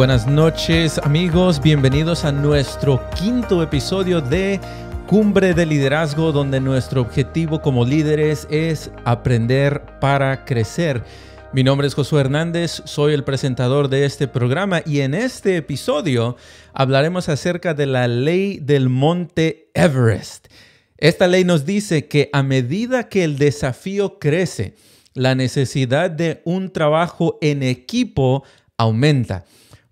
buenas noches amigos, bienvenidos a nuestro quinto episodio de Cumbre de Liderazgo, donde nuestro objetivo como líderes es aprender para crecer. Mi nombre es Josué Hernández, soy el presentador de este programa y en este episodio hablaremos acerca de la ley del monte Everest. Esta ley nos dice que a medida que el desafío crece, la necesidad de un trabajo en equipo aumenta.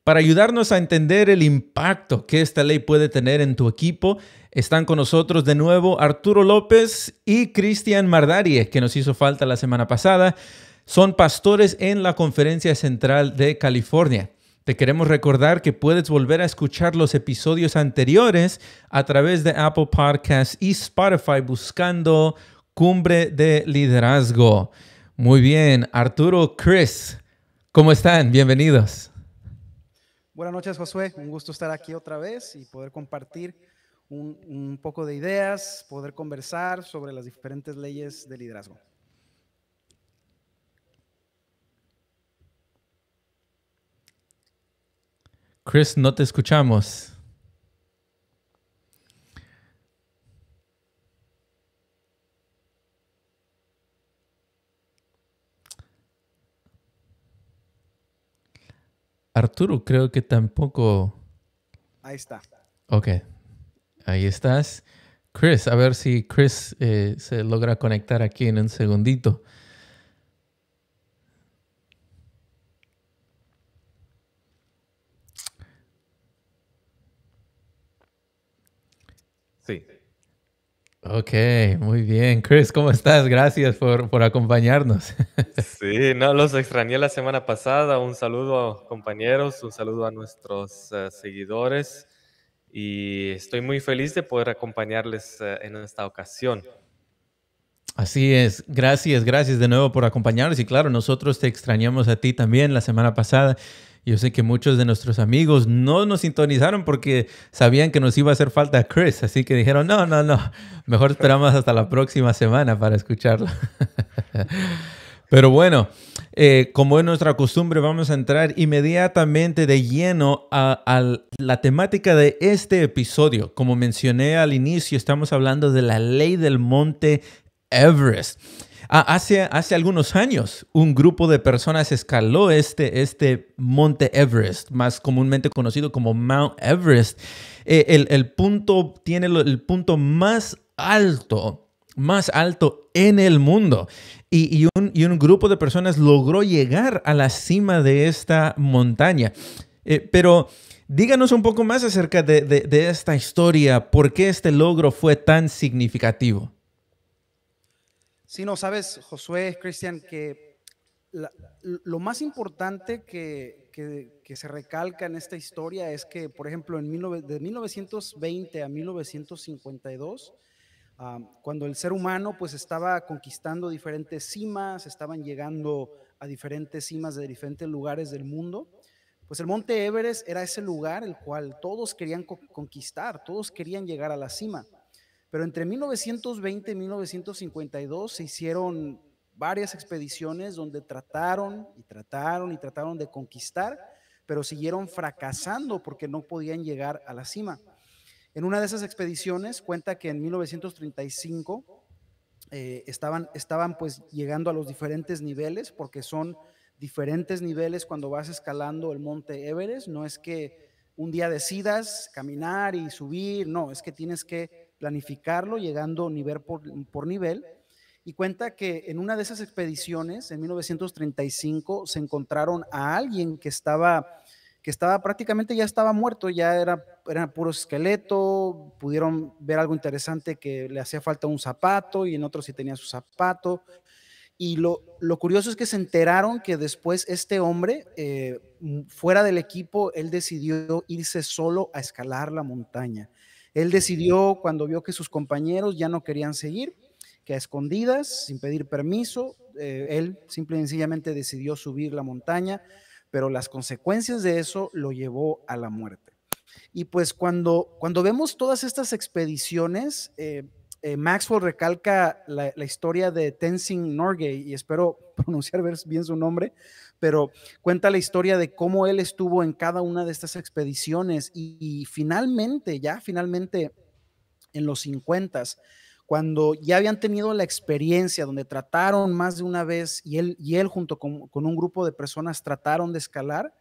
Para ayudarnos a entender el impacto que esta ley puede tener en tu equipo, están con nosotros de nuevo Arturo López y Cristian Mardarie, que nos hizo falta la semana pasada. Son pastores en la Conferencia Central de California. Te queremos recordar que puedes volver a escuchar los episodios anteriores a través de Apple Podcasts y Spotify buscando Cumbre de Liderazgo. Muy bien, Arturo, Chris, ¿cómo están? Bienvenidos. Buenas noches, Josué. Un gusto estar aquí otra vez y poder compartir un, un poco de ideas, poder conversar sobre las diferentes leyes de liderazgo. Chris, no te escuchamos. Arturo, creo que tampoco. Ahí está. Ok, ahí estás. Chris, a ver si Chris eh, se logra conectar aquí en un segundito. Sí. Ok, muy bien. Chris, ¿cómo estás? Gracias por, por acompañarnos. Sí, no, los extrañé la semana pasada. Un saludo, compañeros, un saludo a nuestros eh, seguidores y estoy muy feliz de poder acompañarles eh, en esta ocasión. Así es, gracias, gracias de nuevo por acompañarnos y claro, nosotros te extrañamos a ti también la semana pasada. Yo sé que muchos de nuestros amigos no nos sintonizaron porque sabían que nos iba a hacer falta Chris, así que dijeron, no, no, no, mejor esperamos hasta la próxima semana para escucharlo. Pero bueno, eh, como es nuestra costumbre, vamos a entrar inmediatamente de lleno a, a, la temática de este episodio. Como mencioné al inicio, estamos hablando de la ley del monte Everest. Ah, hace, hace algunos años, un grupo de personas escaló este, este monte Everest, más comúnmente conocido como Mount Everest. Eh, el, el, punto tiene el punto más alto, más alto en el mundo. Y, y, un, y, un, grupo de personas logró llegar a la cima de esta montaña. Eh, pero díganos un poco más acerca de, de, de esta historia, por qué este logro fue tan significativo. Sí, no, sabes, Josué, Cristian, que lo más importante que, se recalca en esta historia es que, por ejemplo, en mil, de 1920 a 1952, um, cuando el ser humano pues estaba conquistando diferentes cimas, estaban llegando a diferentes cimas de diferentes lugares del mundo, pues el monte Everest era ese lugar el cual todos querían conquistar, todos querían llegar a la cima. Pero entre 1920 y 1952 se hicieron varias expediciones donde trataron y trataron y trataron de conquistar, pero siguieron fracasando porque no podían llegar a la cima. En una de esas expediciones cuenta que en 1935 eh, estaban, estaban pues llegando a los diferentes niveles, porque son diferentes niveles cuando vas escalando el monte Everest, no es que un día decidas caminar y subir, no, es que tienes que planificarlo llegando nivel por, nivel. Y cuenta que en una de esas expediciones, en 1935, se encontraron a alguien que estaba, que estaba prácticamente ya estaba muerto, ya era, era puro esqueleto, pudieron ver algo interesante que le hacía falta un zapato y en otro sí tenía su zapato. Y lo, lo curioso es que se enteraron que después este hombre, eh, fuera del equipo, él decidió irse solo a escalar la montaña. Él decidió cuando vio que sus compañeros ya no querían seguir, que a escondidas, sin pedir permiso, eh, él simple y sencillamente decidió subir la montaña, pero las consecuencias de eso lo llevó a la muerte. Y pues cuando, cuando vemos todas estas expediciones, eh, eh, Maxwell recalca la, la, historia de Tenzing Norgay, y espero pronunciar bien su nombre, pero cuenta la historia de cómo él estuvo en cada una de estas expediciones y, finalmente, ya finalmente en los 50, cuando ya habían tenido la experiencia donde trataron más de una vez y él, y él junto con, con un grupo de personas trataron de escalar,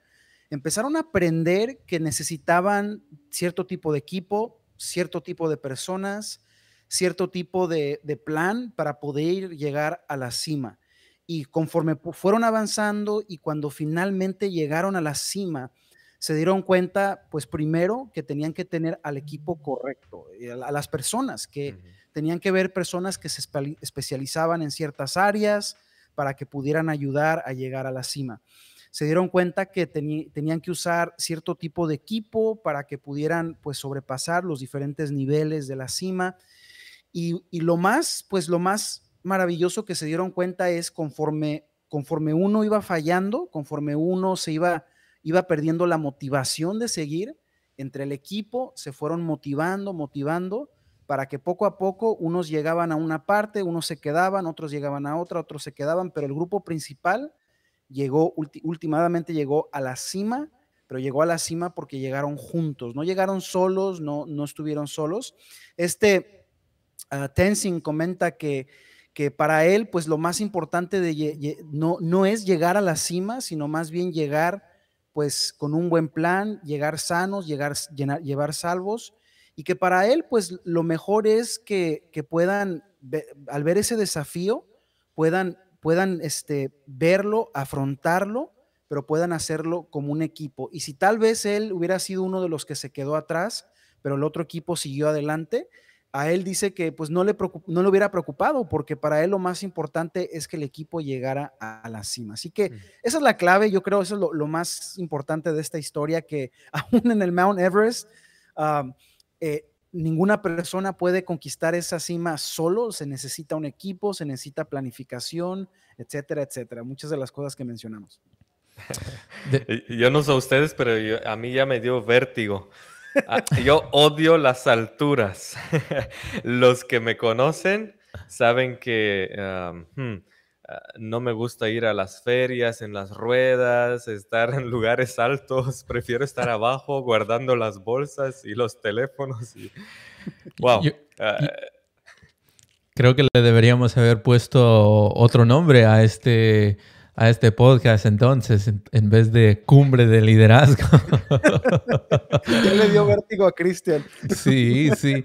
empezaron a aprender que necesitaban cierto tipo de equipo, cierto tipo de personas, cierto tipo de, plan para poder llegar a la cima. Y conforme fueron avanzando y cuando finalmente llegaron a la cima, se dieron cuenta, pues primero, que tenían que tener al equipo correcto, eh, a las personas, que tenían que ver personas que se especializaban en ciertas áreas para que pudieran ayudar a llegar a la cima se dieron cuenta que tenían que usar cierto tipo de equipo para que pudieran pues sobrepasar los diferentes niveles de la cima. Y, lo más, pues lo más maravilloso que se dieron cuenta es conforme, conforme uno iba fallando, conforme uno se iba, iba perdiendo la motivación de seguir, entre el equipo se fueron motivando, motivando, para que poco a poco unos llegaban a una parte, unos se quedaban, otros llegaban a otra, otros se quedaban, pero el grupo principal llegó, últimamente llegó a la cima, pero llegó a la cima porque llegaron juntos, no llegaron solos, no, no estuvieron solos. Este uh, comenta que, que para él, pues lo más importante de, no, no es llegar a la cima, sino más bien llegar pues con un buen plan, llegar sanos, llegar, llevar salvos, y que para él, pues lo mejor es que, que puedan, al ver ese desafío, puedan puedan este, verlo, afrontarlo, pero puedan hacerlo como un equipo. Y si tal vez él hubiera sido uno de los que se quedó atrás, pero el otro equipo siguió adelante, a él dice que pues no le, no le hubiera preocupado, porque para él lo más importante es que el equipo llegara a, la cima. Así que esa es la clave, yo creo, eso es lo, más importante de esta historia, que aún en el Mount Everest, eh, ninguna persona puede conquistar esa cima solo, se necesita un equipo, se necesita planificación, etcétera, etcétera. Muchas de las cosas que mencionamos. Yo no sé ustedes, pero a mí ya me dio vértigo. Ah, yo odio las alturas. Los que me conocen saben que hmm, Ah, no me gusta ir a las ferias, en las ruedas, estar en lugares altos. Prefiero estar abajo guardando las bolsas y los teléfonos. Wow. Ah, creo que le deberíamos haber puesto otro nombre a este, a este podcast entonces, en, vez de Cumbre de Liderazgo. ya le dio vértigo a Cristian. sí, sí.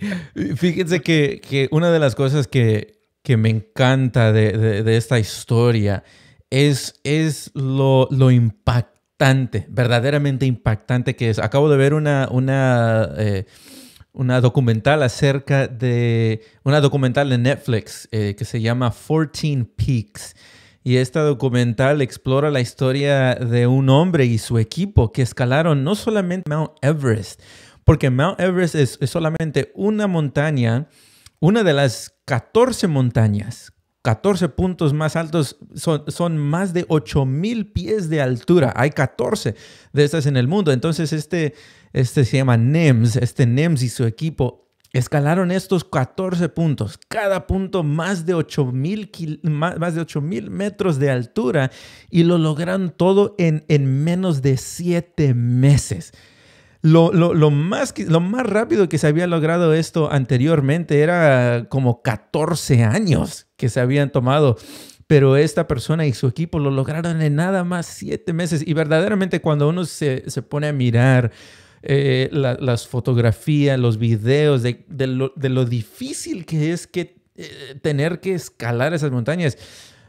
Fíjense que, que una de las cosas que que me encanta de, esta historia es, es lo, impactante, verdaderamente impactante que es. Acabo de ver una, una, eh, una documental acerca de, una documental de Netflix eh, que se llama 14 Peaks. Y esta documental explora la historia de un hombre y su equipo que escalaron no solamente Mount Everest, porque Mount Everest es, solamente una montaña, una de las 14 montañas, 14 puntos más altos, son, son más de 8000 pies de altura. Hay 14 de estas en el mundo. Entonces, este, este se llama NEMS. Este NEMS y su equipo escalaron estos 14 puntos, cada punto más de 8000 más, de metros de altura y lo lograron todo en, en menos de 7 meses. Lo, más, lo más rápido que se había logrado esto anteriormente era como 14 años que se habían tomado pero esta persona y su equipo lo lograron en nada más siete meses. Y verdaderamente cuando uno se, pone a mirar eh, las fotografías, los videos de, lo, difícil que es que eh, tener que escalar esas montañas,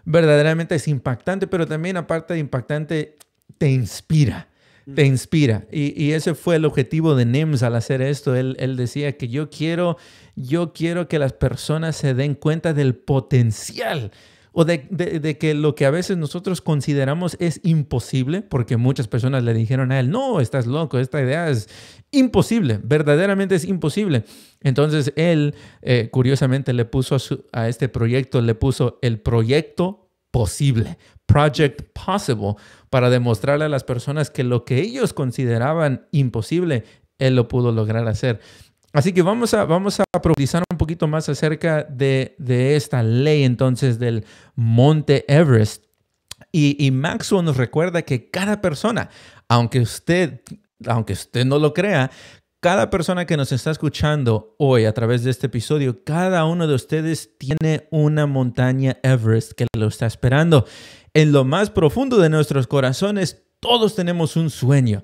verdaderamente es impactante, pero también aparte de impactante, te inspira te inspira. Y, ese fue el objetivo de NIMS al hacer esto. Él, decía que yo quiero, yo quiero que las personas se den cuenta del potencial o de, que lo que a veces nosotros consideramos es imposible, porque muchas personas le dijeron a él, no, estás loco, esta idea es imposible, verdaderamente es imposible. Entonces él, eh, curiosamente, le puso a este proyecto, le puso el proyecto posible, Project Possible, para demostrarle a las personas que lo que ellos consideraban imposible, él lo pudo lograr hacer. Así que vamos a, vamos a profundizar un poquito más acerca de, esta ley entonces del Monte Everest. Y, y Maxwell nos recuerda que cada persona, aunque usted, aunque usted no lo crea, cada persona que nos está escuchando hoy a través de este episodio, cada uno de ustedes tiene una montaña Everest que lo está esperando. En lo más profundo de nuestros corazones, todos tenemos un sueño.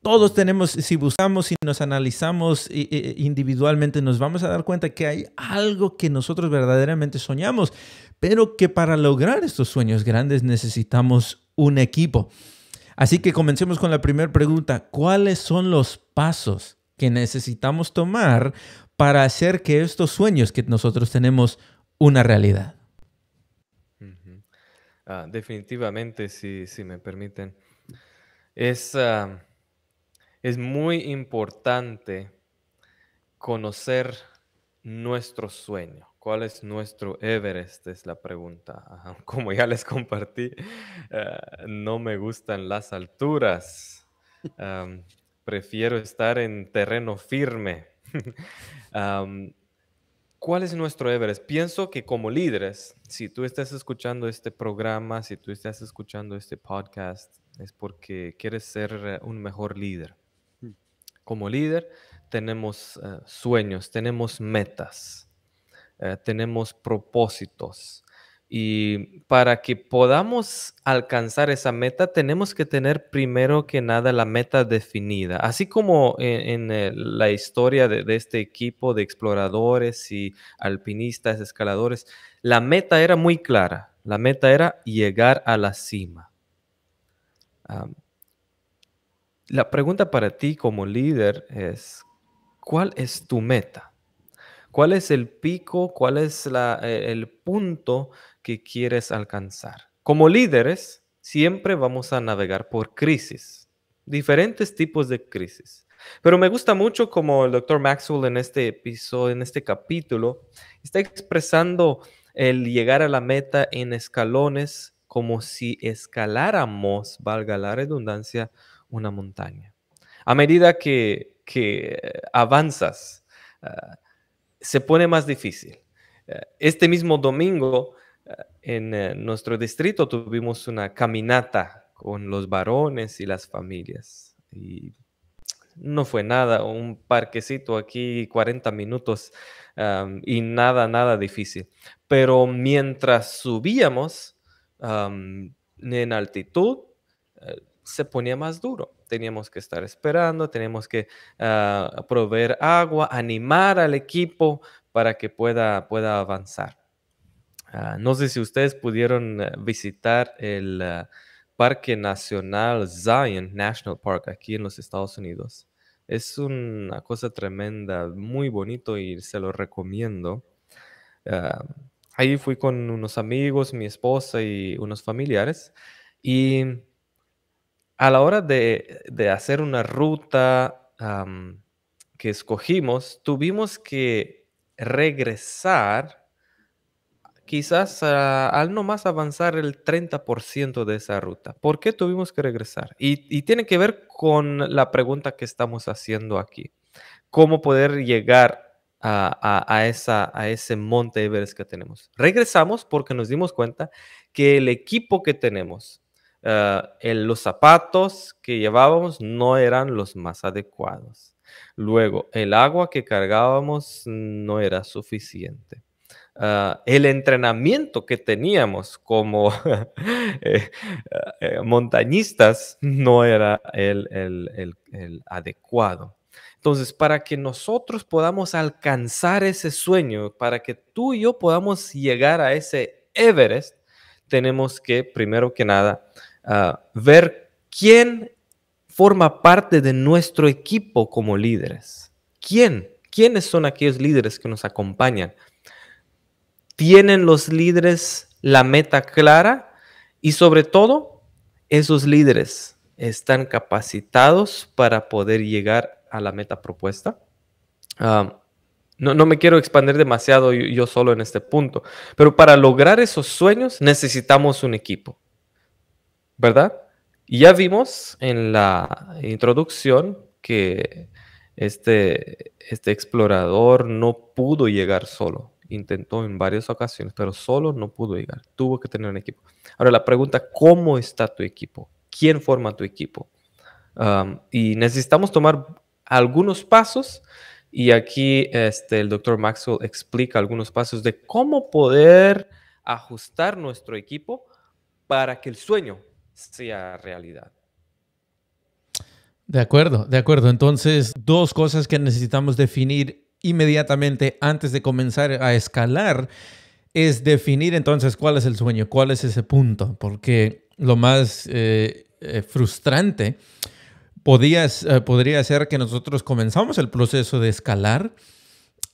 Todos tenemos, si buscamos y nos analizamos individualmente, nos vamos a dar cuenta que hay algo que nosotros verdaderamente soñamos, pero que para lograr estos sueños grandes necesitamos un equipo. Así que comencemos con la primera pregunta. ¿Cuáles son los pasos que necesitamos tomar para hacer que estos sueños que nosotros tenemos una realidad. Ah, definitivamente, si, si, me permiten. Es, ah, es muy importante conocer nuestro sueño. ¿Cuál es nuestro Everest? Es la pregunta. Como ya les compartí, ah, no me gustan las alturas prefiero estar en terreno firme. ¿Cuál es nuestro Everest? Pienso que como líderes, si tú estás escuchando este programa, si tú estás escuchando este podcast, es porque quieres ser eh, un mejor líder. Como líder tenemos eh, sueños, tenemos metas, eh, tenemos propósitos, y para que podamos alcanzar esa meta, tenemos que tener primero que nada la meta definida. Así como en, la historia de, este equipo de exploradores y alpinistas, escaladores, la meta era muy clara. La meta era llegar a la cima. La pregunta para ti como líder es, ¿cuál es tu meta? ¿Cuál es el pico? ¿Cuál es eh, el punto que quieres alcanzar? Como líderes, siempre vamos a navegar por crisis, diferentes tipos de crisis. Pero me gusta mucho como el doctor Maxwell en este episodio, en este capítulo, está expresando el llegar a la meta en escalones como si escaláramos, valga la redundancia, una montaña. A medida que, avanzas, ah, se pone más difícil. Eh, este mismo domingo eh, en eh, nuestro distrito tuvimos una caminata con los varones y las familias. Y no fue nada, un parquecito aquí, 40 minutos y nada, nada difícil. Pero mientras subíamos en altitud, se ponía más duro. Teníamos que estar esperando, teníamos que ah, proveer agua, animar al equipo para que pueda, pueda avanzar. Ah, no sé si ustedes pudieron eh, visitar el ah, Parque Nacional Zion National Park aquí en los Estados Unidos. Es una cosa tremenda, muy bonito y se lo recomiendo. ahí fui con unos amigos, mi esposa y unos familiares. Y a la hora de, hacer una ruta que escogimos, tuvimos que regresar quizás al no más avanzar el 30% de esa ruta. ¿Por qué tuvimos que regresar? Y, tiene que ver con la pregunta que estamos haciendo aquí. ¿Cómo poder llegar a, esa, a ese monte Everest que tenemos? Regresamos porque nos dimos cuenta que el equipo que tenemos, Ah, los zapatos que llevábamos no eran los más adecuados. Luego, el agua que cargábamos no era suficiente. Ah, el entrenamiento que teníamos como eh, eh, montañistas no era el, adecuado. Entonces, para que nosotros podamos alcanzar ese sueño, para que tú y yo podamos llegar a ese Everest, tenemos que, primero que nada, ver quién forma parte de nuestro equipo como líderes. ¿Quién? ¿Quiénes son aquellos líderes que nos acompañan? ¿Tienen los líderes la meta clara? Y sobre todo, esos líderes están capacitados para poder llegar a la meta propuesta. no, no, me quiero expandir demasiado yo, solo en este punto, pero para lograr esos sueños necesitamos un equipo. ¿Verdad? Y ya vimos en la introducción que este, este explorador no pudo llegar solo. intentó en varias ocasiones, pero solo no pudo llegar. Tuvo que tener un equipo. Ahora la pregunta, ¿cómo está tu equipo? ¿Quién forma tu equipo? y necesitamos tomar algunos pasos y aquí este, el doctor Maxwell explica algunos pasos de cómo poder ajustar nuestro equipo para que el sueño sea realidad. De acuerdo, de acuerdo. Entonces, dos cosas que necesitamos definir inmediatamente antes de comenzar a escalar es definir entonces cuál es el sueño, cuál es ese punto, porque lo más eh, eh, frustrante eh, podría ser que nosotros comenzamos el proceso de escalar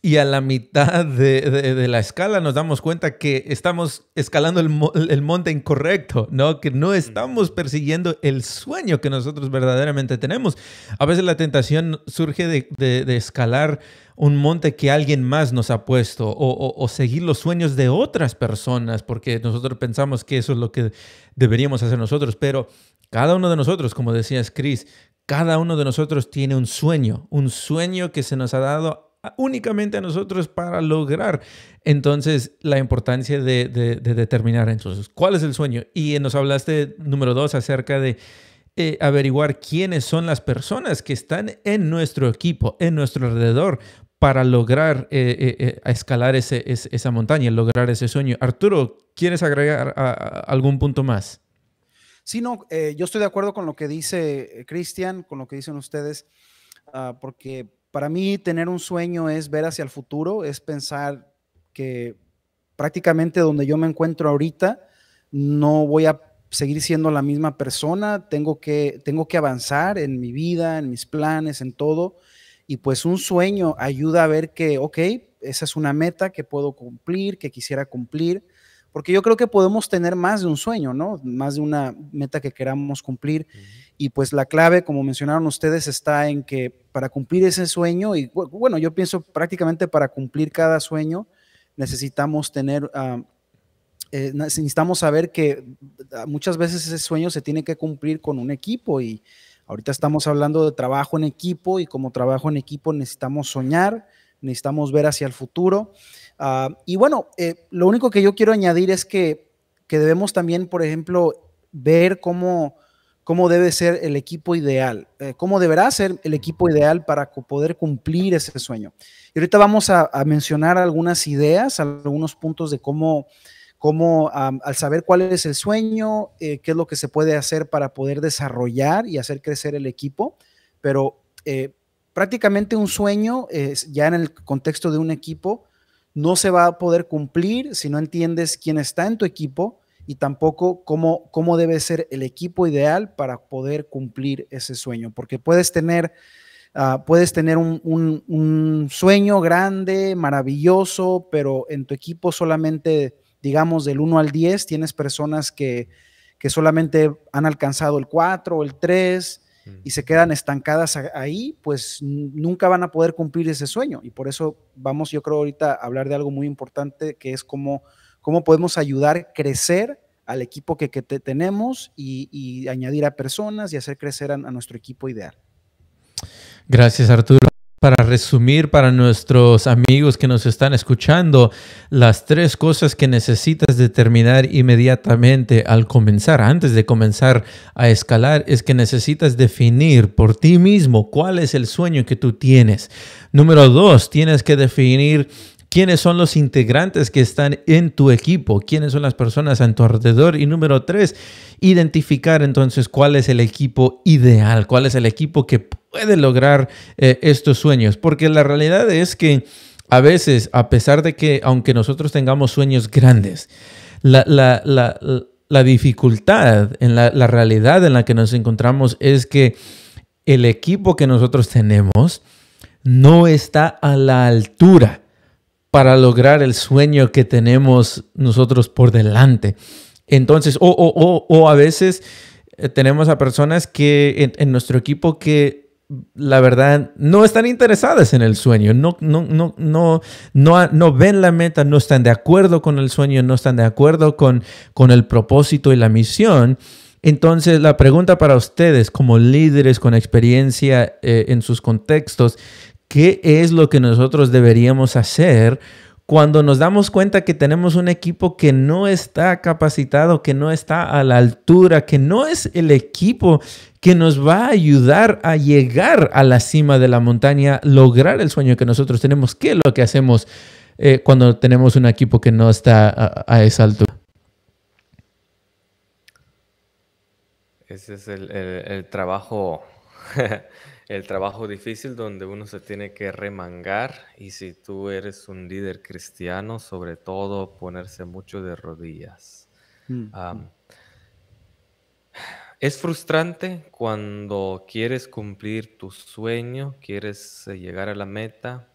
y a la mitad de, la escala nos damos cuenta que estamos escalando el, monte incorrecto, ¿no? Que no estamos persiguiendo el sueño que nosotros verdaderamente tenemos. A veces la tentación surge de, escalar un monte que alguien más nos ha puesto o, o, seguir los sueños de otras personas, porque nosotros pensamos que eso es lo que deberíamos hacer nosotros, pero cada uno de nosotros, como decías Chris, cada uno de nosotros tiene un sueño, un sueño que se nos ha dado únicamente a nosotros para lograr. Entonces, la importancia de, determinar entonces cuál es el sueño. Y nos hablaste, número dos, acerca de eh, averiguar quiénes son las personas que están en nuestro equipo, en nuestro alrededor, para lograr eh, eh, escalar esa montaña, lograr ese sueño. Arturo, ¿quieres agregar algún punto más? Sí, no, yo estoy de acuerdo con lo que dice Cristian, con lo que dicen ustedes, ah, porque para mí tener un sueño es ver hacia el futuro, es pensar que prácticamente donde yo me encuentro ahorita no voy a seguir siendo la misma persona, tengo que, tengo que avanzar en mi vida, en mis planes, en todo. Y pues un sueño ayuda a ver que, ok, esa es una meta que puedo cumplir, que quisiera cumplir, porque yo creo que podemos tener más de un sueño, ¿no? Más de una meta que queramos cumplir. Y pues la clave, como mencionaron ustedes, está en que para cumplir ese sueño, y bueno, yo pienso prácticamente para cumplir cada sueño, necesitamos tener, ah, eh, necesitamos saber que ah, muchas veces ese sueño se tiene que cumplir con un equipo y ahorita estamos hablando de trabajo en equipo y como trabajo en equipo necesitamos soñar, necesitamos ver hacia el futuro. Ah, y bueno, eh, lo único que yo quiero añadir es que, debemos también, por ejemplo, ver cómo, cómo debe ser el equipo ideal, eh, cómo deberá ser el equipo ideal para poder cumplir ese sueño. Y ahorita vamos a, mencionar algunas ideas, algunos puntos de cómo, cómo al saber cuál es el sueño, eh, qué es lo que se puede hacer para poder desarrollar y hacer crecer el equipo, pero prácticamente un sueño, ya en el contexto de un equipo, no se va a poder cumplir si no entiendes quién está en tu equipo y tampoco cómo, cómo debe ser el equipo ideal para poder cumplir ese sueño. Porque puedes tener, ah, puedes tener un, sueño grande, maravilloso, pero en tu equipo solamente, digamos, del 1 al 10, tienes personas que, que solamente han alcanzado el 4 o el 3 y se quedan estancadas ahí, pues nunca van a poder cumplir ese sueño. Y por eso vamos, yo creo ahorita a hablar de algo muy importante, que es cómo, cómo podemos ayudar a crecer al equipo que, tenemos y, añadir a personas y hacer crecer a nuestro equipo ideal. Gracias, Arturo para resumir para nuestros amigos que nos están escuchando las tres cosas que necesitas determinar inmediatamente al comenzar, antes de comenzar a escalar, es que necesitas definir por ti mismo cuál es el sueño que tú tienes. Número dos, tienes que definir quiénes son los integrantes que están en tu equipo, quiénes son las personas a tu alrededor. Y número tres, identificar entonces cuál es el equipo ideal, cuál es el equipo que puede lograr eh, estos sueños. Porque la realidad es que a veces, a pesar de que aunque nosotros tengamos sueños grandes, la, dificultad en la realidad en la que nos encontramos es que el equipo que nosotros tenemos no está a la altura para lograr el sueño que tenemos nosotros por delante. Entonces, o, a veces eh, tenemos a personas que en, nuestro equipo que la verdad no están interesadas en el sueño, no, no, no, no, no, no ven la meta, no están de acuerdo con el sueño, no están de acuerdo con, con el propósito y la misión. Entonces, la pregunta para ustedes como líderes con experiencia eh, en sus contextos, ¿qué es lo que nosotros deberíamos hacer cuando nos damos cuenta que tenemos un equipo que no está capacitado, que no está a la altura, que no es el equipo que nos va a ayudar a llegar a la cima de la montaña, lograr el sueño que nosotros tenemos, ¿qué es lo que hacemos eh, cuando tenemos un equipo que no está a, esa altura? Ese es el trabajo el trabajo difícil donde uno se tiene que remangar y si tú eres un líder cristiano, sobre todo ponerse mucho de rodillas. Mm, mm. es frustrante cuando quieres cumplir tu sueño, quieres eh, llegar a la meta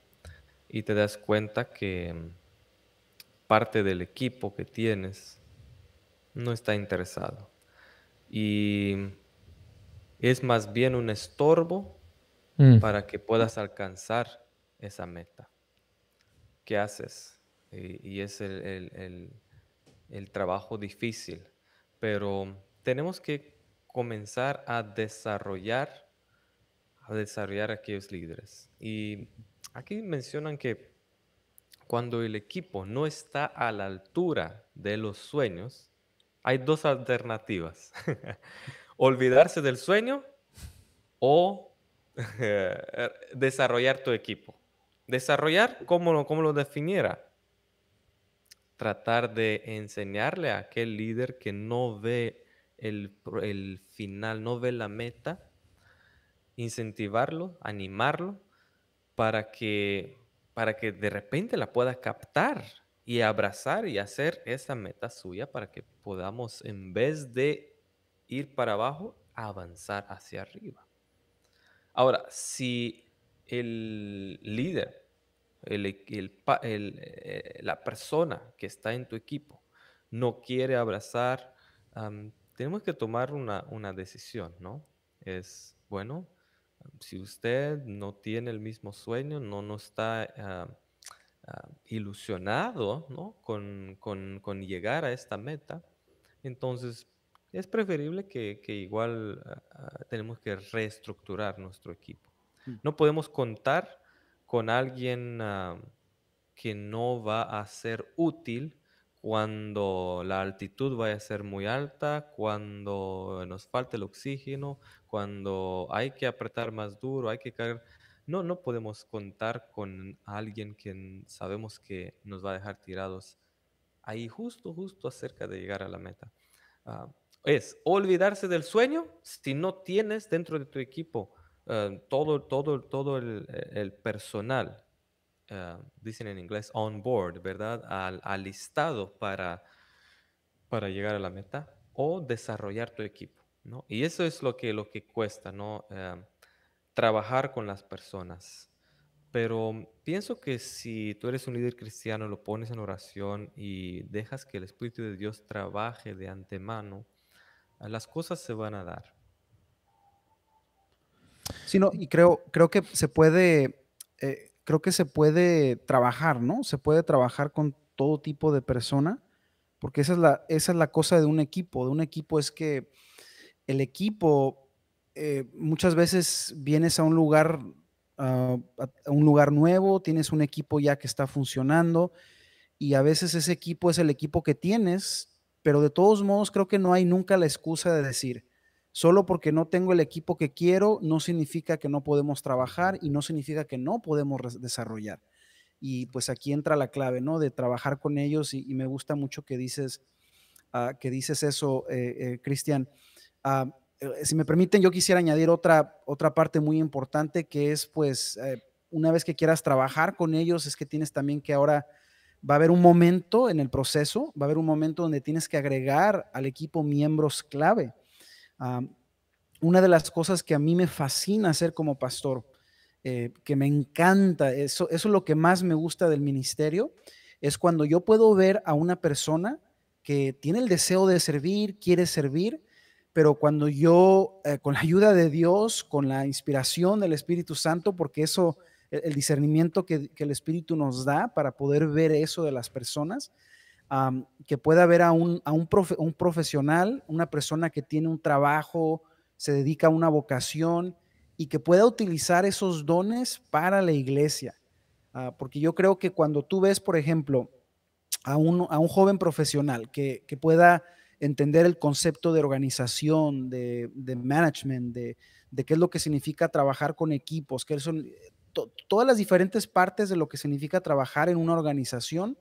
y te das cuenta que mm, parte del equipo que tienes no está interesado. Y es más bien un estorbo Mm. para que puedas alcanzar esa meta. ¿Qué haces? Y, es el, trabajo difícil, pero tenemos que comenzar a desarrollar, a desarrollar aquellos líderes. Y aquí mencionan que cuando el equipo no está a la altura de los sueños, hay dos alternativas. Olvidarse del sueño o desarrollar tu equipo. Desarrollar, ¿cómo lo, cómo lo definiera? Tratar de enseñarle a aquel líder que no ve el, el final, no ve la meta, incentivarlo, animarlo, para que, para que de repente la pueda captar y abrazar y hacer esa meta suya para que podamos, en vez de ir para abajo, avanzar hacia arriba. Ahora, si el líder, eh, la persona que está en tu equipo no quiere abrazar, tenemos que tomar una, decisión, ¿no? Es, bueno, si usted no tiene el mismo sueño, no, no está ilusionado con, con, llegar a esta meta, entonces es preferible que, igual ah, ah, tenemos que reestructurar nuestro equipo. Mm. No podemos contar con alguien ah, que no va a ser útil cuando la altitud vaya a ser muy alta, cuando nos falte el oxígeno, cuando hay que apretar más duro, hay que caer. No, no podemos contar con alguien que sabemos que nos va a dejar tirados ahí justo, justo acerca de llegar a la meta es olvidarse del sueño si no tienes dentro de tu equipo eh, todo, todo, todo el, personal, eh, dicen en inglés on board, ¿verdad? Al, alistado para, para llegar a la meta o desarrollar tu equipo, ¿no? Y eso es lo que, lo que cuesta, ¿no? Eh, trabajar con las personas. Pero pienso que si tú eres un líder cristiano, lo pones en oración y dejas que el Espíritu de Dios trabaje de antemano, las cosas se van a dar. Sí, no, y creo, creo que se puede, eh, creo que se puede trabajar, ¿no? Se puede trabajar con todo tipo de persona, porque esa es la, esa es la cosa de un equipo. De un equipo es que el equipo eh, muchas veces vienes a un lugar, a un lugar nuevo, tienes un equipo ya que está funcionando y a veces ese equipo es el equipo que tienes pero de todos modos creo que no hay nunca la excusa de decir, solo porque no tengo el equipo que quiero, no significa que no podemos trabajar y no significa que no podemos desarrollar. Y pues aquí entra la clave, ¿no? De trabajar con ellos y, me gusta mucho que dices, ah, que dices eso, eh, eh, Cristian. Ah, eh, si me permiten, yo quisiera añadir otra, otra parte muy importante que es, pues, una vez que quieras trabajar con ellos, es que tienes también que ahora va a haber un momento en el proceso, va a haber un momento donde tienes que agregar al equipo miembros clave. una de las cosas que a mí me fascina hacer como pastor, eh, que me encanta, eso, es lo que más me gusta del ministerio, es cuando yo puedo ver a una persona que tiene el deseo de servir, quiere servir, pero cuando yo, eh, con la ayuda de Dios, con la inspiración del Espíritu Santo, porque eso el, discernimiento que, el Espíritu nos da para poder ver eso de las personas, que pueda ver a, un, a un, un, profesional, una persona que tiene un trabajo, se dedica a una vocación y que pueda utilizar esos dones para la iglesia. Ah, porque yo creo que cuando tú ves, por ejemplo, a un, a un joven profesional que, pueda entender el concepto de organización, de, management, de, qué es lo que significa trabajar con equipos, qué son todas las diferentes partes de lo que significa trabajar en una organización.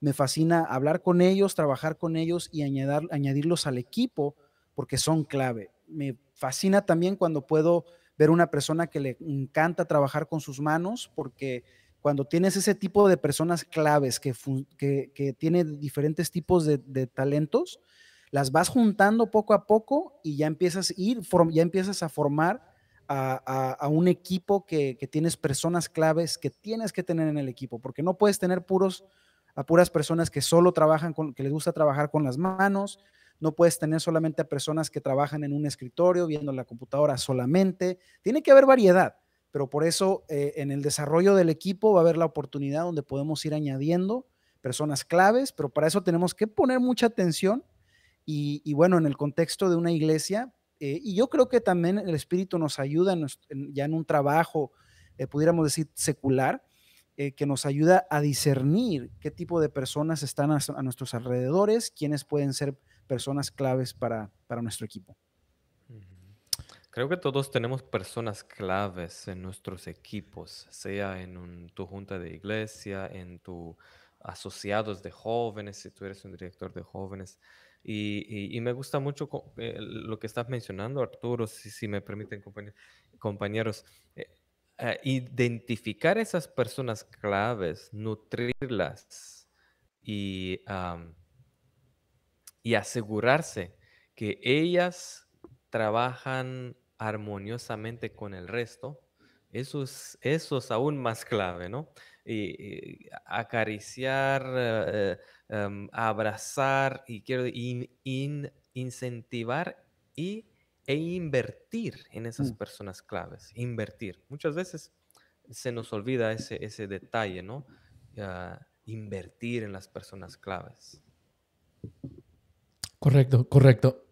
Me fascina hablar con ellos, trabajar con ellos y añadir, añadirlos al equipo porque son clave. Me fascina también cuando puedo ver una persona que le encanta trabajar con sus manos porque cuando tienes ese tipo de personas claves que, que, tiene diferentes tipos de, talentos, las vas juntando poco a poco y ya empiezas ir, ya empiezas a formar a, un equipo que, tienes personas claves que tienes que tener en el equipo, porque no puedes tener puros a puras personas que solo trabajan que les gusta trabajar con las manos, no puedes tener solamente a personas que trabajan en un escritorio viendo la computadora solamente, tiene que haber variedad pero por eso eh, en el desarrollo del equipo va a haber la oportunidad donde podemos ir añadiendo personas claves, pero para eso tenemos que poner mucha atención y, bueno, en el contexto de una iglesia, eh, y yo creo que también el Espíritu nos ayuda ya en un trabajo, eh, pudiéramos decir, secular, que nos ayuda a discernir qué tipo de personas están a, nuestros alrededores, quiénes pueden ser personas claves para nuestro equipo. Creo que todos tenemos personas claves en nuestros equipos, sea en tu junta de iglesia, en tus asociados de jóvenes, si tú eres un director de jóvenes. Y, me gusta mucho eh, lo que estás mencionando, Arturo, si, me permiten, compañeros. Eh, eh, identificar esas personas claves, nutrirlas y, asegurarse que ellas trabajan armoniosamente con el resto, eso es, eso es aún más clave, ¿no? Y, acariciar, eh, em, abrazar y quiero incentivar y, e invertir en esas mm. personas claves, invertir. Muchas veces se nos olvida ese, ese detalle, ¿no? invertir en las personas claves. Correcto, correcto.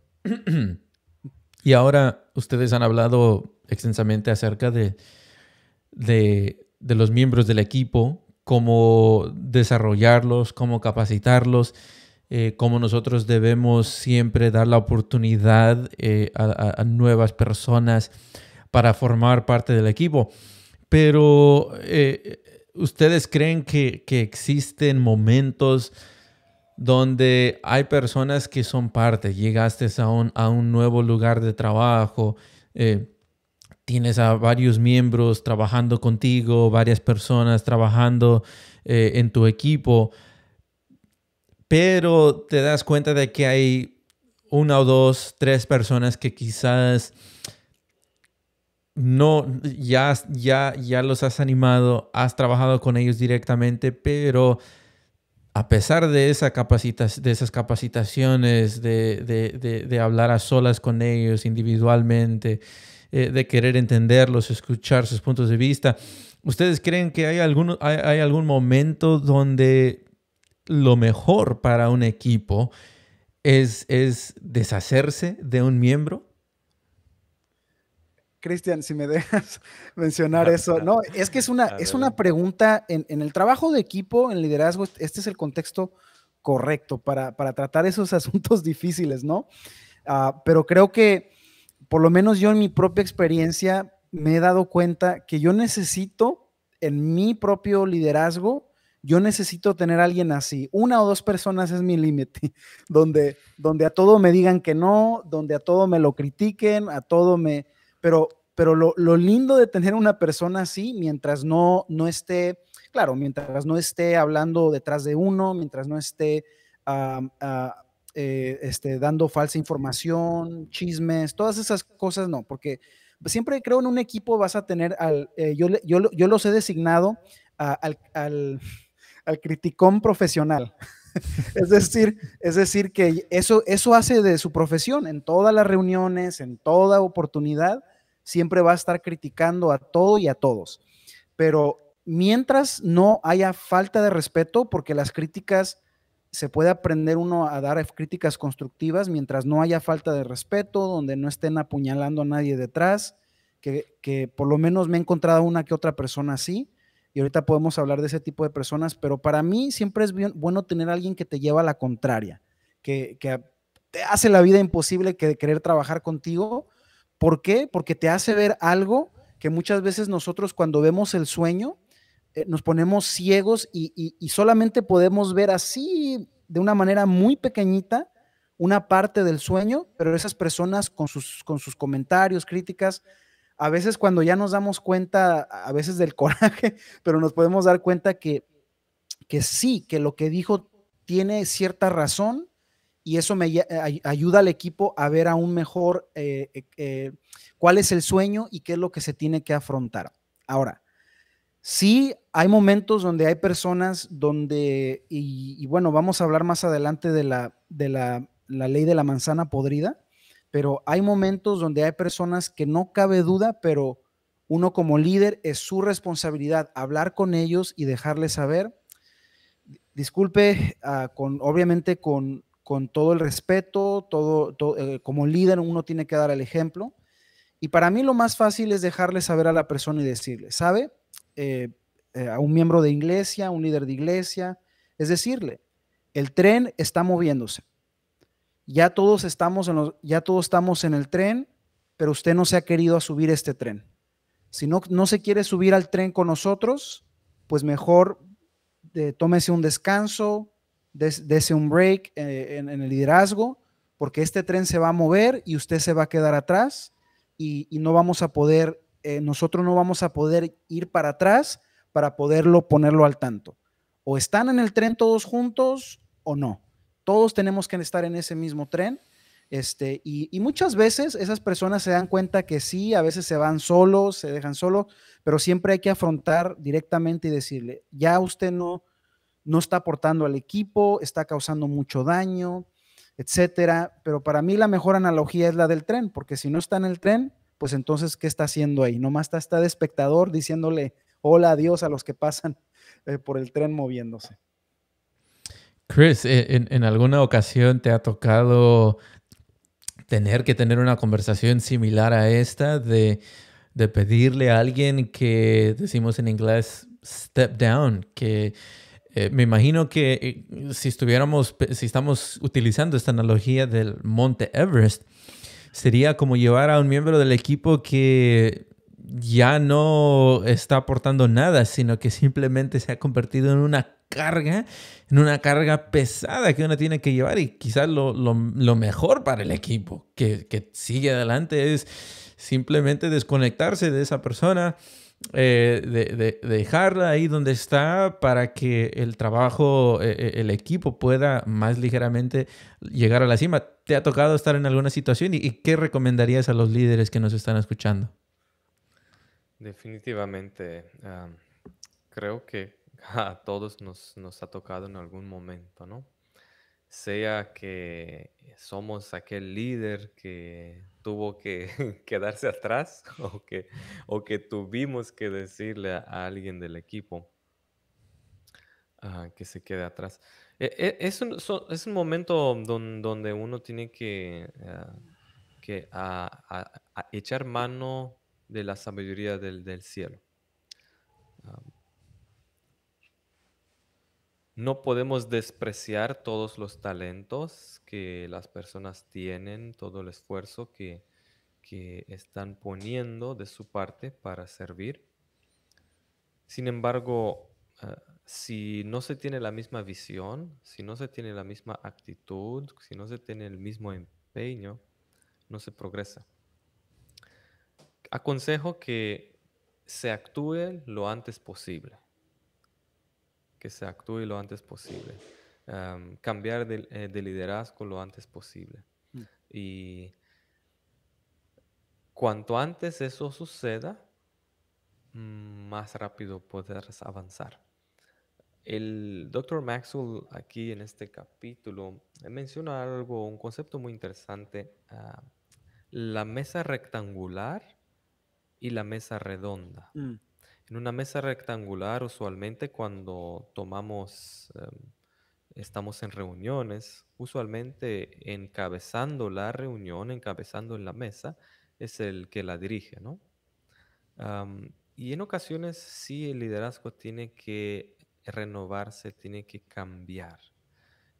Y ahora ustedes han hablado extensamente acerca de, de, los miembros del equipo, cómo desarrollarlos, cómo capacitarlos, eh, cómo nosotros debemos siempre dar la oportunidad eh, a, nuevas personas para formar parte del equipo. Pero eh, ustedes creen que, que existen momentos donde hay personas que son parte, llegaste a un, a un nuevo lugar de trabajo, tienes a varios miembros trabajando contigo, varias personas trabajando eh, en tu equipo, pero te das cuenta de que hay una o dos, tres personas que quizás no, ya, ya, ya los has animado, has trabajado con ellos directamente, pero a pesar de, esa de esas capacitaciones, de, hablar a solas con ellos individualmente, eh, de querer entenderlos, escuchar sus puntos de vista, ¿ustedes creen que hay algún, hay, algún momento donde lo mejor para un equipo es, es deshacerse de un miembro? Cristian, si me dejas mencionar eso. No, es que es una, es una pregunta en, el trabajo de equipo, en liderazgo, este es el contexto correcto para, tratar esos asuntos difíciles, ¿no? Ah, pero creo que, por lo menos yo en mi propia experiencia, me he dado cuenta que yo necesito, en mi propio liderazgo, yo necesito tener a alguien así. Una o dos personas es mi límite, donde, donde a todo me digan que no, donde a todo me lo critiquen, a todo me pero, pero lo, lindo de tener una persona así, mientras no, no esté, claro, mientras no esté hablando detrás de uno, mientras no esté eh, este, dando falsa información, chismes, todas esas cosas no, porque siempre creo en un equipo vas a tener al, eh, yo, yo, yo, los he designado al, al, al, criticón profesional. es decir, es decir que eso, eso hace de su profesión en todas las reuniones, en toda oportunidad, siempre va a estar criticando a todo y a todos. Pero mientras no haya falta de respeto, porque las críticas se puede aprender uno a dar críticas constructivas mientras no haya falta de respeto, donde no estén apuñalando a nadie detrás, que, por lo menos me he encontrado una que otra persona así. y ahorita podemos hablar de ese tipo de personas, pero para mí siempre es bueno tener alguien que te lleva a la contraria, que, te hace la vida imposible que querer trabajar contigo. ¿Por qué? Porque te hace ver algo que muchas veces nosotros cuando vemos el sueño eh, nos ponemos ciegos y, solamente podemos ver así de una manera muy pequeñita una parte del sueño, pero esas personas con sus, comentarios, críticas, a veces cuando ya nos damos cuenta, a veces del coraje, pero nos podemos dar cuenta que, que sí, que lo que dijo tiene cierta razón y eso me ayuda al equipo a ver aún mejor eh, eh, cuál es el sueño y qué es lo que se tiene que afrontar. Ahora, sí hay momentos donde hay personas donde, y, bueno, vamos a hablar más adelante de la, de la, la ley de la manzana podrida, pero hay momentos donde hay personas que no cabe duda, pero uno como líder es su responsabilidad hablar con ellos y dejarles saber. Disculpe, ah, con, obviamente con, con, todo el respeto, todo, eh, como líder uno tiene que dar el ejemplo. Y para mí lo más fácil es dejarle saber a la persona y decirle, ¿sabe? Eh, eh, a un miembro de iglesia, un líder de iglesia, es decirle, el tren está moviéndose ya todos estamos en los, ya todos estamos en el tren, pero usted no se ha querido subir este tren. Si no, no se quiere subir al tren con nosotros, pues mejor eh, tómese un descanso, dése un break eh, en, el liderazgo, porque este tren se va a mover y usted se va a quedar atrás y, no vamos a poder, eh, nosotros no vamos a poder ir para atrás para poderlo ponerlo al tanto. O están en el tren todos juntos o no. Todos tenemos que estar en ese mismo tren. Este, y, muchas veces esas personas se dan cuenta que sí, a veces se van solos, se dejan solos, pero siempre hay que afrontar directamente y decirle, ya usted no, no está aportando al equipo, está causando mucho daño, etcétera. Pero para mí la mejor analogía es la del tren, porque si no está en el tren, pues entonces, ¿qué está haciendo ahí? Nomás está, está de espectador diciéndole hola, adiós a los que pasan eh, por el tren moviéndose. Chris, eh, ¿en, alguna ocasión te ha tocado tener que tener una conversación similar a esta de, pedirle a alguien que decimos en inglés step down, que eh, me imagino que eh, si estuviéramos, si estamos utilizando esta analogía del Monte Everest, sería como llevar a un miembro del equipo que ya no está aportando nada, sino que simplemente se ha convertido en una carga, en una carga pesada que uno tiene que llevar y quizás lo, mejor para el equipo que, sigue adelante es simplemente desconectarse de esa persona, eh, de, dejarla ahí donde está para que el trabajo, eh, eh, el equipo pueda más ligeramente llegar a la cima. ¿Te ha tocado estar en alguna situación y, qué recomendarías a los líderes que nos están escuchando? Definitivamente, creo que a todos nos, nos ha tocado en algún momento, ¿no? Sea que somos aquel líder que tuvo que quedarse atrás o que, o que tuvimos que decirle a alguien del equipo ah, que se quede atrás. E, e, es, un, es un momento donde uno tiene que, ah, que echar mano de la sabiduría del, del cielo. Ah, no podemos despreciar todos los talentos que las personas tienen, todo el esfuerzo que, están poniendo de su parte para servir. Sin embargo, ah, si no se tiene la misma visión, si no se tiene la misma actitud, si no se tiene el mismo empeño, no se progresa. Aconsejo que se actúe lo antes posible que se actúe lo antes posible. cambiar eh, de, liderazgo lo antes posible. Mm. Y cuanto antes eso suceda, más rápido podrás avanzar. El Dr. Maxwell aquí en este capítulo menciona algo, un concepto muy interesante, la mesa rectangular y la mesa redonda. Mm. En una mesa rectangular, usualmente cuando tomamos, em, estamos en reuniones, usualmente encabezando la reunión, encabezando en la mesa, es el que la dirige, ¿no? y en ocasiones sí el liderazgo tiene que renovarse, tiene que cambiar.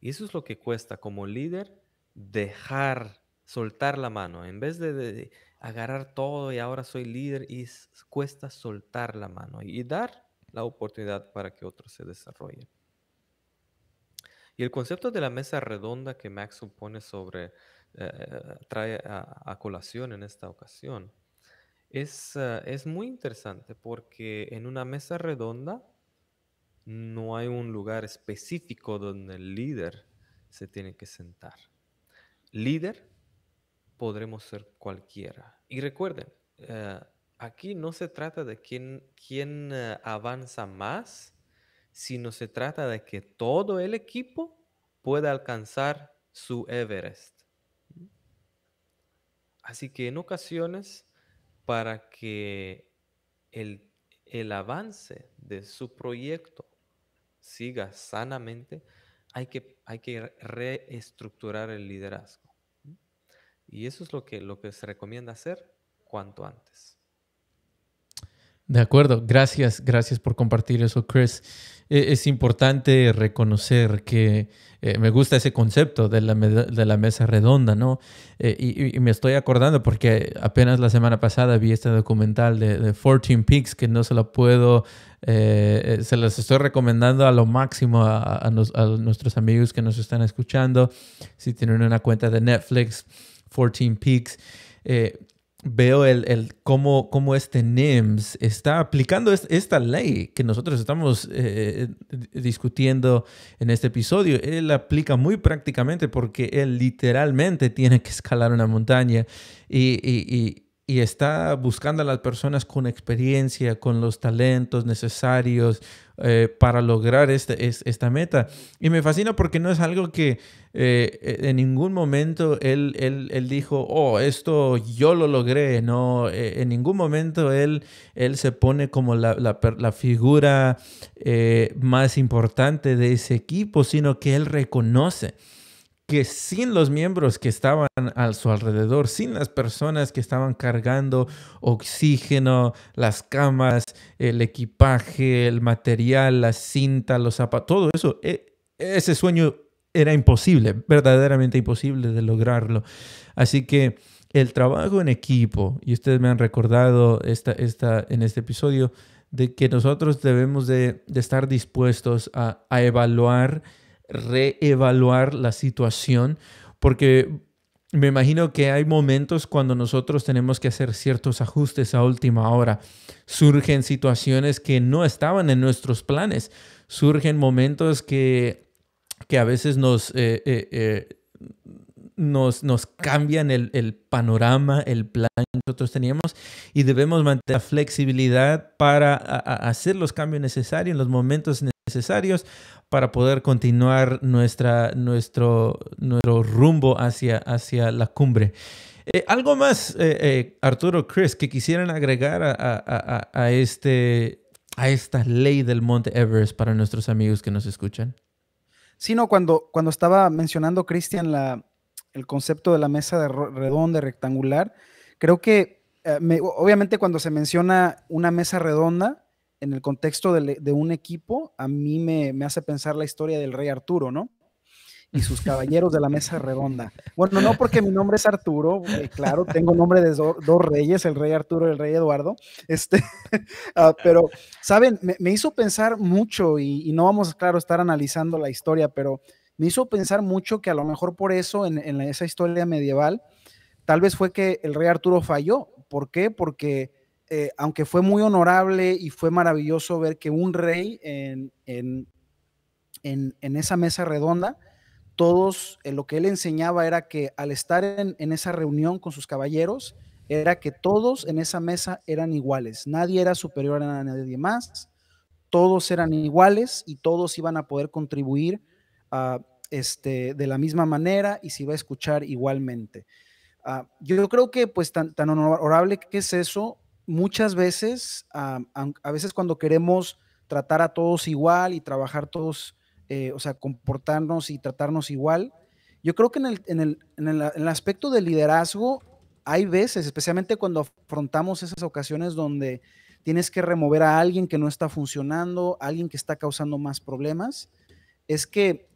Y eso es lo que cuesta como líder, dejar, soltar la mano. En vez de, agarrar todo y ahora soy líder, y cuesta soltar la mano y dar la oportunidad para que otros se desarrollen. Y el concepto de la mesa redonda que Max supone sobre, eh, trae a, colación en esta ocasión, es, eh, es muy interesante porque en una mesa redonda no hay un lugar específico donde el líder se tiene que sentar. Líder podremos ser cualquiera. Y recuerden, eh, aquí no se trata de quién, quién avanza más, sino se trata de que todo el equipo pueda alcanzar su Everest. Así que en ocasiones, para que el, el avance de su proyecto siga sanamente, hay que, hay que reestructurar el liderazgo. Y eso es lo que, lo que se recomienda hacer cuanto antes. De acuerdo, gracias, gracias por compartir eso, Chris. E, es importante reconocer que eh, me gusta ese concepto de la, de la mesa redonda, ¿no? Eh, y, me estoy acordando porque apenas la semana pasada vi este documental de, de 14 Peaks que no se lo puedo, eh, se los estoy recomendando a lo máximo a, a, nuestros amigos que nos están escuchando. Si tienen una cuenta de Netflix, 14 Peaks veo el, el cómo, cómo, este NIMS está aplicando esta ley que nosotros estamos eh, discutiendo en este episodio. Él aplica muy prácticamente porque él literalmente tiene que escalar una montaña y, y y está buscando a las personas con experiencia, con los talentos necesarios eh, para lograr este, esta meta. Y me fascina porque no es algo que eh, en ningún momento él, él, dijo, oh, esto yo lo logré. No, eh, en ningún momento él, él se pone como la, la figura más importante de ese equipo, sino que él reconoce que sin los miembros que estaban a su alrededor, sin las personas que estaban cargando oxígeno, las camas, el equipaje, el material, la cinta, los zapatos, todo eso, e, ese sueño era imposible, verdaderamente imposible de lograrlo. Así que el trabajo en equipo, y ustedes me han recordado esta, esta, en este episodio, de que nosotros debemos de, estar dispuestos a, a evaluar reevaluar la situación, porque me imagino que hay momentos cuando nosotros tenemos que hacer ciertos ajustes a última hora. Surgen situaciones que no estaban en nuestros planes. Surgen momentos que, que a veces nos, eh, eh, eh, nos, nos, cambian el, el, panorama, el plan que nosotros teníamos y debemos mantener la flexibilidad para hacer los cambios necesarios en los momentos necesarios para poder continuar nuestra, nuestro, nuestro rumbo hacia, hacia la cumbre. Eh, ¿Algo más, eh, eh, Arturo, Chris, que quisieran agregar a, a, a, este, a esta ley del Monte Everest para nuestros amigos que nos escuchan? Sí, no, cuando, cuando estaba mencionando, Cristian, el concepto de la mesa de redonda, rectangular, creo que obviamente cuando se menciona una mesa redonda, en el contexto de, un equipo, a mí me, hace pensar la historia del rey Arturo, ¿no? Y sus caballeros de la mesa redonda. Bueno, no porque mi nombre es Arturo, eh, claro, tengo nombre de dos reyes, el rey Arturo y el rey Eduardo, este, ah, pero, ¿saben? Me, hizo pensar mucho y, no vamos, claro, a estar analizando la historia, pero me hizo pensar mucho que a lo mejor por eso en, en esa historia medieval, tal vez fue que el rey Arturo falló. ¿Por qué? Porque eh, aunque fue muy honorable y fue maravilloso ver que un rey en, en, esa mesa redonda, todos, eh, lo que él enseñaba era que al estar en, esa reunión con sus caballeros, era que todos en esa mesa eran iguales, nadie era superior a nadie más, todos eran iguales y todos iban a poder contribuir este, de la misma manera y se iba a escuchar igualmente. Ah, yo creo que pues tan, tan honorable que es eso, muchas veces, a veces cuando queremos tratar a todos igual y trabajar todos, eh, o sea, comportarnos y tratarnos igual, yo creo que en el, en, el, en, el, aspecto del liderazgo hay veces, especialmente cuando afrontamos esas ocasiones donde tienes que remover a alguien que no está funcionando, alguien que está causando más problemas, es que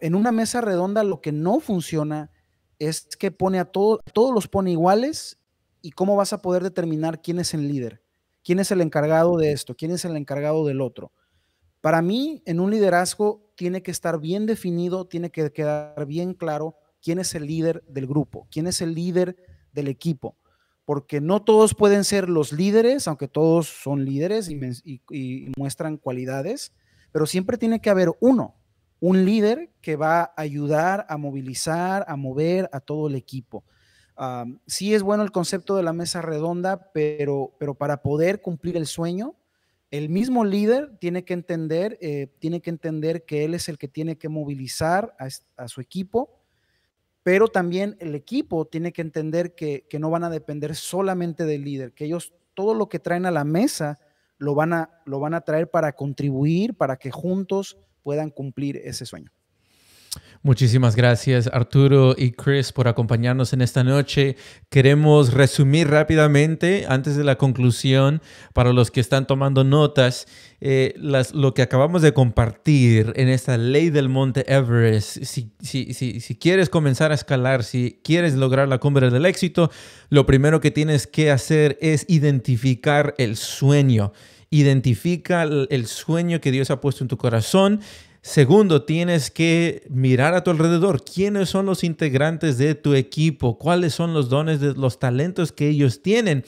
en una mesa redonda lo que no funciona es que pone a todos, todos los pone iguales y cómo vas a poder determinar quién es el líder, quién es el encargado de esto, quién es el encargado del otro. Para mí, en un liderazgo tiene que estar bien definido, tiene que quedar bien claro quién es el líder del grupo, quién es el líder del equipo porque no todos pueden ser los líderes, aunque todos son líderes y, muestran cualidades, pero siempre tiene que haber uno, un líder que va a ayudar a movilizar, a mover a todo el equipo. Sí es bueno el concepto de la mesa redonda, pero, para poder cumplir el sueño, el mismo líder tiene que entender, eh, que él es el que tiene que movilizar a su equipo pero también el equipo tiene que entender que, no van a depender solamente del líder, que ellos todo lo que traen a la mesa lo van a traer para contribuir, para que juntos puedan cumplir ese sueño. Muchísimas gracias Arturo y Chris por acompañarnos en esta noche. Queremos resumir rápidamente antes de la conclusión para los que están tomando notas eh, lo que acabamos de compartir en esta ley del monte Everest. Si, si, si quieres comenzar a escalar, si quieres lograr la cumbre del éxito, lo primero que tienes que hacer es identificar el sueño. Identifica el sueño que Dios ha puesto en tu corazón Segundo, tienes que mirar a tu alrededor. ¿Quiénes son los integrantes de tu equipo? ¿Cuáles son los dones, de los talentos que ellos tienen?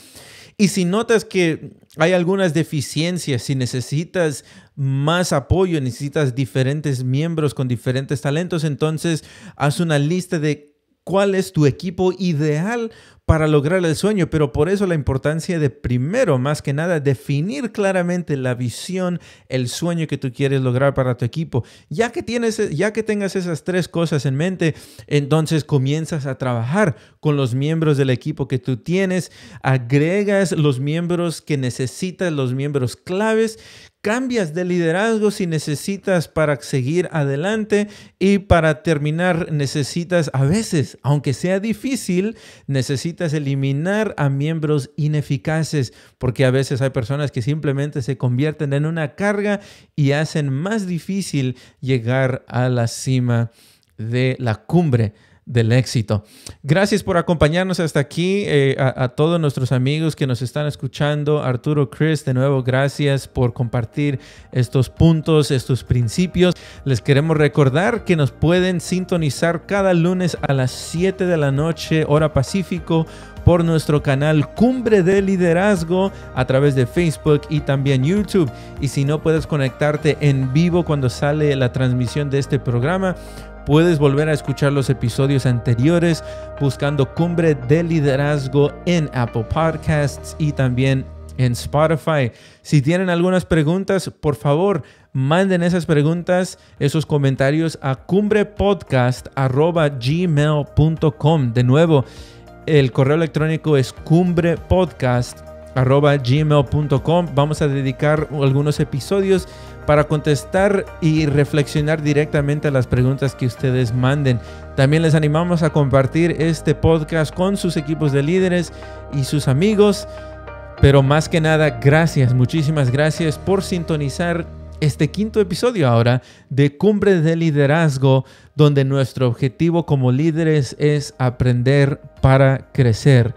Y si notas que hay algunas deficiencias, si necesitas más apoyo, necesitas diferentes miembros con diferentes talentos, entonces haz una lista de cuál es tu equipo ideal para lograr el sueño, pero por eso la importancia de primero, más que nada, definir claramente la visión, el sueño que tú quieres lograr para tu equipo. Ya que tienes, ya que tengas esas tres cosas en mente, entonces comienzas a trabajar con los miembros del equipo que tú tienes, agregas los miembros que necesitas, los miembros claves cambias de liderazgo si necesitas para seguir adelante y para terminar necesitas a veces, aunque sea difícil, necesitas eliminar a miembros ineficaces porque a veces hay personas que simplemente se convierten en una carga y hacen más difícil llegar a la cima de la cumbre del éxito. Gracias por acompañarnos hasta aquí, eh, a, todos nuestros amigos que nos están escuchando. Arturo, Chris, de nuevo, gracias por compartir estos puntos, estos principios. Les queremos recordar que nos pueden sintonizar cada lunes a las 7 de la noche, hora Pacífico, por nuestro canal Cumbre de Liderazgo a través de Facebook y también YouTube. Y si no puedes conectarte en vivo cuando sale la transmisión de este programa, Puedes volver a escuchar los episodios anteriores buscando Cumbre de Liderazgo en Apple Podcasts y también en Spotify. Si tienen algunas preguntas, por favor, manden esas preguntas, esos comentarios a cumbrepodcast.gmail.com. De nuevo, el correo electrónico es cumbrepodcast.gmail.com. Vamos a dedicar algunos episodios para contestar y reflexionar directamente a las preguntas que ustedes manden. También les animamos a compartir este podcast con sus equipos de líderes y sus amigos. Pero más que nada, gracias, muchísimas gracias por sintonizar este quinto episodio ahora de Cumbre de Liderazgo, donde nuestro objetivo como líderes es aprender para crecer.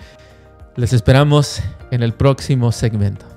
Les esperamos en el próximo segmento.